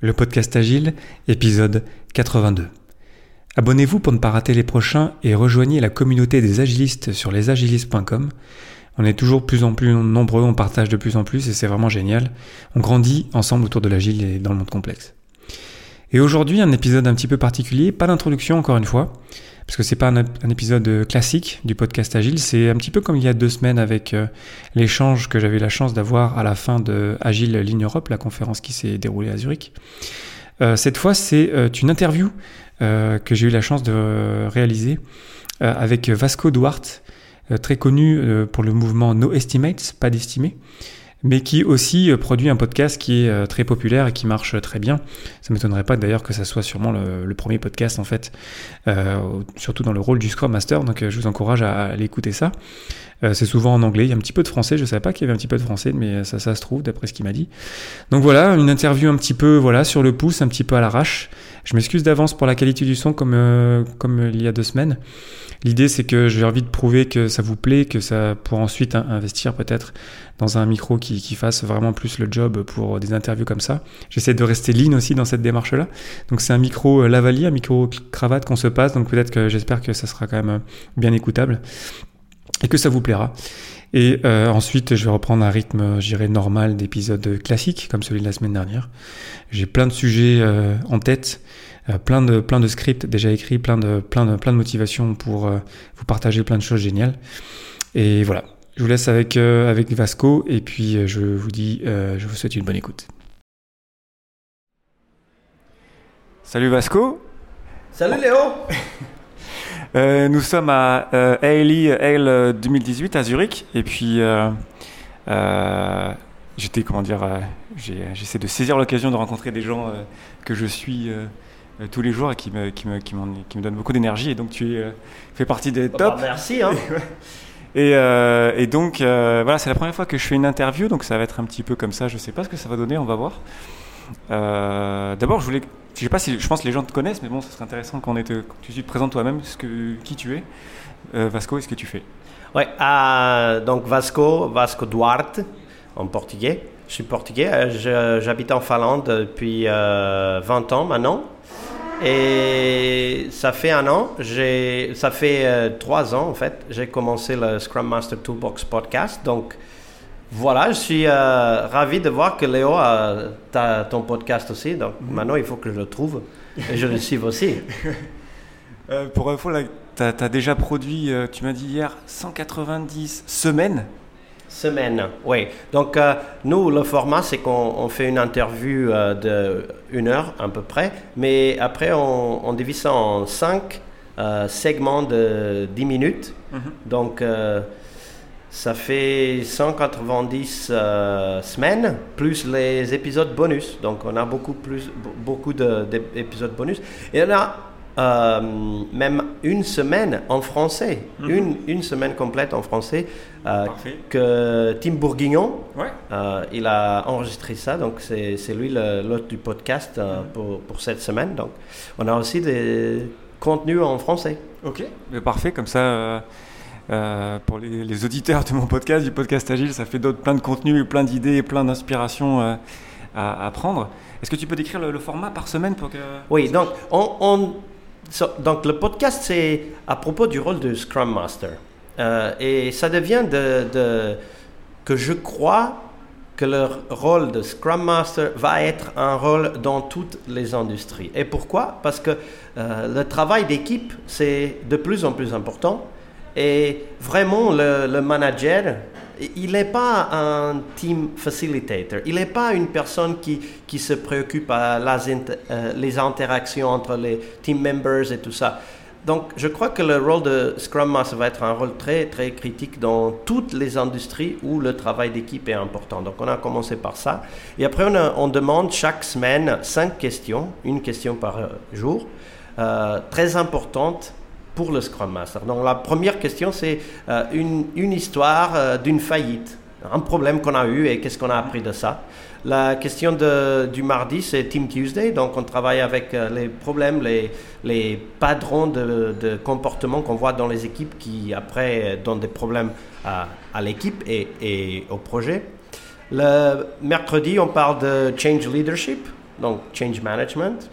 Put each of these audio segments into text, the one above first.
le podcast Agile, épisode 82. Abonnez-vous pour ne pas rater les prochains et rejoignez la communauté des agilistes sur lesagilistes.com. On est toujours plus en plus nombreux, on partage de plus en plus et c'est vraiment génial. On grandit ensemble autour de l'agile et dans le monde complexe. Et aujourd'hui, un épisode un petit peu particulier, pas d'introduction encore une fois parce que c'est pas un, épisode classique du podcast Agile, c'est un petit peu comme il y a deux semaines avec euh, l'échange que j'avais la chance d'avoir à la fin de Agile Ligne Europe, la conférence qui s'est déroulée à Zurich. Euh, cette fois, c'est euh, une interview que j'ai eu la chance de réaliser avec Vasco Duarte, très connu pour le mouvement No Estimates, pas d'estimé mais qui aussi euh, produit un podcast qui est euh, très populaire et qui marche très bien. Ça m'étonnerait pas d'ailleurs que ça soit sûrement le, premier podcast en fait, euh, surtout dans le rôle du Scrum Master. Donc je vous encourage à, aller écouter ça. c'est souvent en anglais, il y a un petit peu de français. Je savais pas qu'il y avait un petit peu de français, mais ça, ça se trouve d'après ce qu'il m'a dit. Donc voilà, une interview un petit peu voilà sur le pouce, un petit peu à l'arrache. Je m'excuse d'avance pour la qualité du son comme comme il y a deux semaines. L'idée, c'est que j'ai envie de prouver que ça vous plaît, que ça pour ensuite investir peut-être dans un micro qui, qui, fasse vraiment plus le job pour des interviews comme ça. J'essaie de rester lean aussi dans cette démarche-là. Donc c'est un micro euh, lavalier, un micro cravate qu'on se passe. Donc peut-être que j'espère que ça sera quand même euh, bien écoutable et que ça vous plaira. Et euh, ensuite, je vais reprendre un rythme, j'irai normal d'épisodes classiques, comme celui de la semaine dernière. J'ai plein de sujets en tête. Euh, plein de plein de scripts déjà écrits, plein de plein de plein de motivations pour euh, vous partager plein de choses géniales. Et voilà, je vous laisse avec euh, avec Vasco et puis je vous dis je vous souhaite une bonne écoute. Salut Vasco. Salut Léo. nous sommes à euh, ALE 2018 à Zurich et puis j'étais comment dire j'essaie de saisir l'occasion de rencontrer des gens que je suis euh, tous les jours et qui me, qui me, qui, qui me donne beaucoup d'énergie. Et donc, tu euh, fais partie des bah, top. merci. Hein. et, euh, et, donc, voilà, c'est la première fois que je fais une interview, donc ça va être un petit peu comme ça. Je sais pas ce que ça va donner, on va voir. D'abord, je voulais. Je sais pas si. Je pense que les gens te connaissent, mais bon, ce serait intéressant que tu te présentes toi-même, ce qui tu es. Vasco, est-ce que tu fais? Oui, donc Vasco, Vasco Duarte, en portugais. Je suis portugais, j'habite en Finlande depuis 20 ans maintenant. Et ça fait un an, ça fait euh, trois ans en fait, j'ai commencé le Scrum Master Toolbox podcast. Donc voilà, je suis euh, ravi de voir que Léo a, ton podcast aussi. Donc mhm. maintenant, il faut que je le trouve et je le suive aussi. Euh, pour info, tu as, déjà produit, tu m'as dit hier, 190 semaines Semaine, oui. Donc, euh, nous, le format, c'est qu'on fait une interview euh, de une heure à peu près, mais après, on, divise ça en cinq euh, segments de 10 minutes. Mhm. Donc, ça fait 190 semaines, plus les épisodes bonus. Donc, on a beaucoup, plus, beaucoup d'épisodes bonus. Et on a euh, même une semaine en français, mhm. une, une, semaine complète en français, euh, que Tim Bourguignon, euh, il a enregistré ça, donc c'est lui l'hôte du podcast mhm. pour, pour, cette semaine. Donc on a aussi des contenus en français. Ok, mais parfait, comme ça. Pour les, auditeurs de mon podcast, du podcast Agile, ça fait plein de contenus, plein d'idées plein d'inspirations à, à, prendre. Est-ce que tu peux décrire le, format par semaine pour. Oui, donc on, on donc le podcast, c'est à propos du rôle de Scrum Master. Euh, et ça devient de, que je crois que le rôle de Scrum Master va être un rôle dans toutes les industries. Et pourquoi? Parce que euh, le travail d'équipe, c'est de plus en plus important. Et vraiment, le, manager, il n'est pas un team facilitator. Il n'est pas une personne qui, qui se préoccupe à euh, les interactions entre les team members et tout ça. Donc, je crois que le rôle de Scrum Master va être un rôle très, très critique dans toutes les industries où le travail d'équipe est important. Donc, on a commencé par ça. Et après, on, demande chaque semaine cinq questions, une question par euh, jour, euh, très importantes pour le Scrum Master. Donc la première question, c'est euh, une, une, histoire euh, d'une faillite, un problème qu'on a eu et qu'est-ce qu'on a appris de ça. La question du mardi, c'est Team Tuesday, donc on travaille avec euh, les problèmes, les, les padrons de, comportement qu'on voit dans les équipes qui après donnent des problèmes à, l'équipe et, au projet. Le mercredi, on parle de change leadership, donc change management.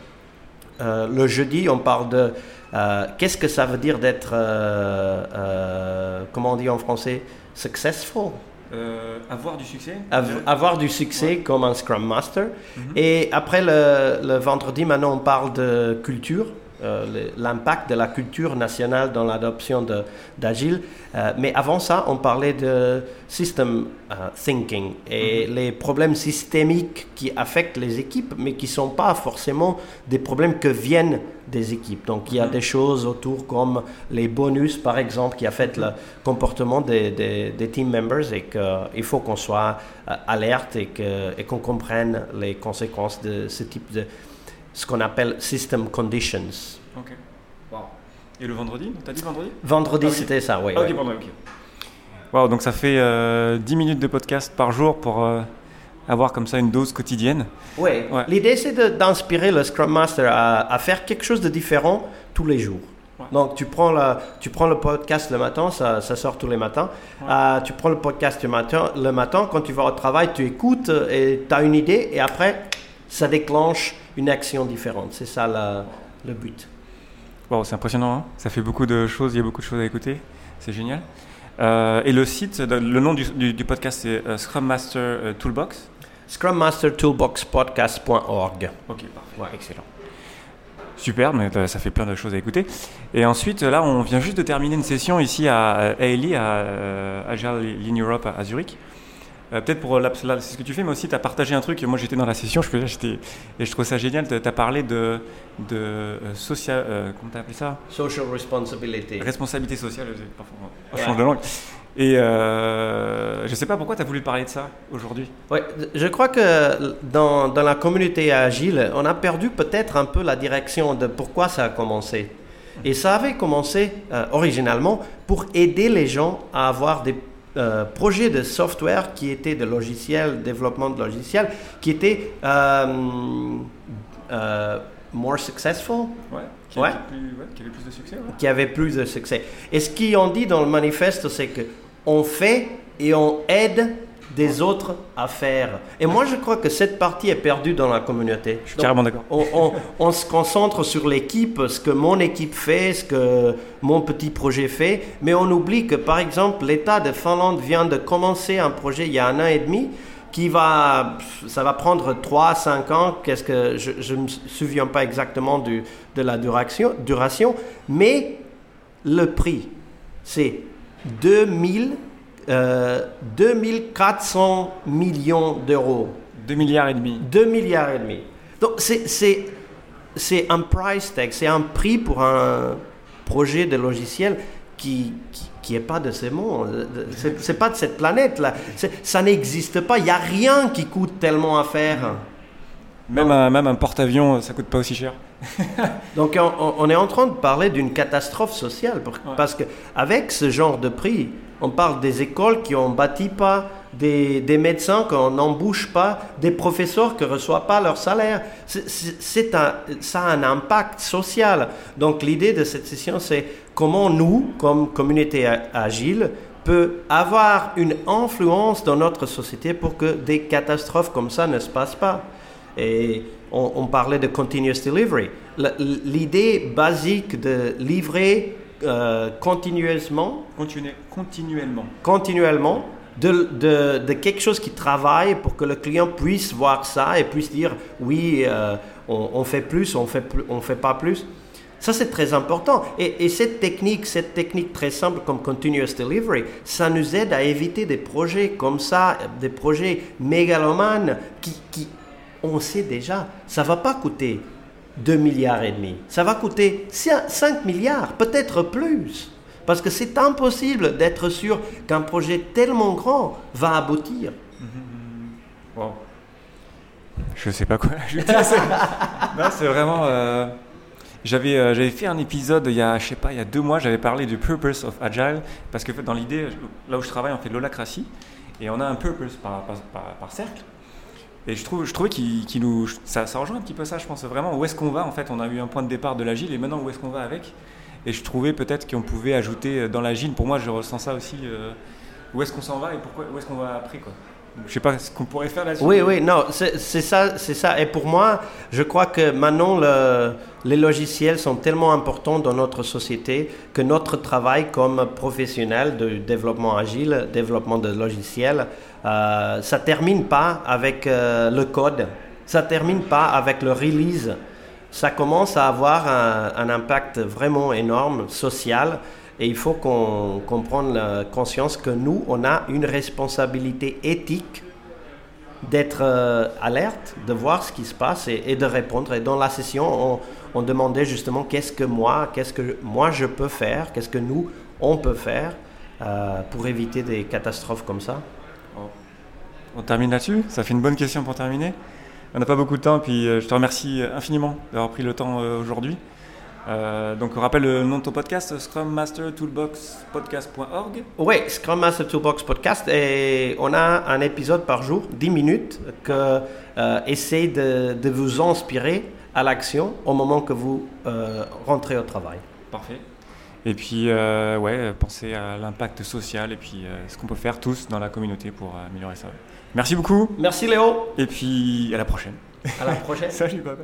Euh, le jeudi, on parle de euh, qu'est-ce que ça veut dire d'être, euh, comment on dit en français, successful? Avoir du succès? Av- avoir du succès comme un Scrum Master. Mhm. Et après le, le vendredi, maintenant, on parle de culture, euh, l'impact de la culture nationale dans l'adoption d'Agile. Euh, mais avant ça, on parlait de system euh, thinking et les problèmes systémiques qui affectent les équipes, mais qui ne sont pas forcément des problèmes que viennent des équipes. Donc, il y a Mhm. des choses autour comme les bonus, par exemple, qui affectent le comportement des, des- des team members et qu'il faut qu'on soit alerte et qu'on comprenne les conséquences de ce type de ce qu'on appelle system conditions. Ok. Wow. Et le vendredi T'as dit vendredi? Vendredi, Ah oui. c'était ça, oui. Ah, ok, ok. Wow, donc ça fait euh, 10 minutes de podcast par jour pour euh, avoir comme ça une dose quotidienne. Oui. Ouais. L'idée, c'est d'inspirer le Scrum Master à, à faire quelque chose de différent tous les jours. Ouais. Donc, tu prends, la, tu prends le podcast le matin, ça, ça sort tous les matins. Ouais. Euh, tu prends le podcast le matin, le matin, quand tu vas au travail, tu écoutes euh, et tu as une idée, et après, ça déclenche une action différente. C'est ça la- le but. Wow, c'est impressionnant, hein ça fait beaucoup de choses, il y a beaucoup de choses à écouter, c'est génial. Euh, et le site, le nom du, du- du podcast c'est euh, Scrum Master euh, Toolbox? Scrum Master Toolbox Podcast.org. Ok, parfait. Ouais, excellent. Super, mais ça fait plein de choses à écouter. Et ensuite, là, on vient juste de terminer une session ici à AELI, à Agile Lean Europe à Zurich. Euh, Peut-être pour la- là, c'est ce que tu fais, mais aussi tu as partagé un truc. Moi, j'étais dans la session, je j'étais et je trouve ça génial. Tu as parlé de, de euh, social, euh, comment tu appelé ça? Social responsibility. Responsabilité sociale. parfois, on Ouais. change de langue. Et euh, je sais pas pourquoi tu as voulu parler de ça aujourd'hui. Ouais, je crois que dans, dans la communauté agile, on a perdu peut-être un peu la direction de pourquoi ça a commencé. Et ça avait commencé originalement pour aider les gens à avoir des euh, projets de software qui étaient de logiciels, développement de logiciels, qui étaient euh, euh, more successful, Ouais. Qui, Ouais. qui plus, ouais, qui avait plus de succès. qui avaient plus de succès. Et ce qu'ils dit dans le manifeste, c'est que on fait et on aide des autres à faire. Et moi, je crois que cette partie est perdue dans la communauté. Je suis Donc, carrément d'accord. on, on- on se concentre sur l'équipe, ce que mon équipe fait, ce que mon petit projet fait, mais on oublie que, par exemple, l'État de Finlande vient de commencer un projet il y a un an et demi qui va, ça va prendre 3 à 5 ans, qu'est-ce que, je ne me souviens pas exactement du, de la duration, duration, mais le prix, c'est 2000, euh, 2400 millions d'euros. 2 milliards et demi. 2 milliards et demi. Donc c'est, un price tag, c'est un prix pour un projet de logiciel qui qui, qui est pas de ce monde, c'est, pas de cette planète là. C'est- ça n'existe pas. Il y a rien qui coûte tellement à faire. Même un, même un porte-avions, ça coûte pas aussi cher. Donc on, on- on est en train de parler d'une catastrophe sociale pour- Ouais. parce que avec ce genre de prix, on parle des écoles qui ont bâti pas, des, des médecins qu'on n'embauche pas, des professeurs qui ne reçoivent pas leur salaire. C'est- un, ça a un impact social. Donc l'idée de cette session, c'est comment nous, comme communauté agile, peut avoir une influence dans notre société pour que des catastrophes comme ça ne se passent pas. Et on, parlait de continuous delivery. L'idée basique de livrer euh, continuellement, continuellement. continuellement, de, de- de quelque chose qui travaille pour que le client puisse voir ça et puisse dire oui, euh, on, on fait plus, on fait on fait pas plus. Ça, c'est très important. Et, et cette technique, cette technique très simple comme continuous delivery, ça nous aide à éviter des projets comme ça, des projets mégalomanes qui, qui on sait déjà, ça va pas coûter 2 milliards et demi. Ça va coûter 5 milliards, peut-être plus. Parce que c'est impossible d'être sûr qu'un projet tellement grand va aboutir. Wow. Je sais pas quoi ajouter. c'est- vraiment. euh, J'avais euh, j'avais fait un épisode il y a, je sais pas, il y a deux mois, j'avais parlé du purpose of agile parce que dans l'idée, là où je travaille, on fait de l'holacratie et on a un purpose par, par, par- par cercle. Et je trouve, je trouvais qu'il nous, ça, ça rejoint un petit peu ça, je pense vraiment. Où est-ce qu'on va en fait On a eu un point de départ de l'agile et maintenant où est-ce qu'on va avec? Et je trouvais peut-être qu'on pouvait ajouter euh, dans l'agile. Pour moi, je ressens ça aussi. euh, où est-ce qu'on s'en va et pourquoi Où est-ce qu'on va après quoi? Je sais pas ce qu'on pourrait faire là-dessus. Oui, oui, non, c'est ça, c'est ça. Et pour moi, je crois que maintenant, le- les logiciels sont tellement importants dans notre société que notre travail comme professionnel de développement agile, développement de logiciels, euh, ça termine pas avec euh, le code, ça termine pas avec le release. Ça commence à avoir un, un impact vraiment énorme social. Et il faut qu'on qu'on prenne la conscience que nous, on a une responsabilité éthique d'être euh, alerte, de voir ce qui se passe et, de répondre. Et dans la session, on, demandait justement qu'est-ce que moi, qu'est-ce que moi je peux faire, qu'est-ce que nous, on peut faire euh, pour éviter des catastrophes comme ça. On termine là-dessus? Ça fait une bonne question pour terminer. On n'a pas beaucoup de temps, puis euh, je te remercie infiniment d'avoir pris le temps aujourd'hui. Euh, donc, on rappelle le nom de ton podcast, Scrum Master Toolbox Podcast.org. Oui, Scrum Master Toolbox Podcast, et on a un épisode par jour, 10 minutes, que euh, essaie de, de vous inspirer à l'action au moment que vous euh, rentrez au travail. Parfait. Et puis, euh, ouais, pensez à l'impact social et puis ce qu'on peut faire tous dans la communauté pour améliorer ça. Merci beaucoup. Merci Léo, Et puis, à la prochaine. à la prochaine. Salut, bye.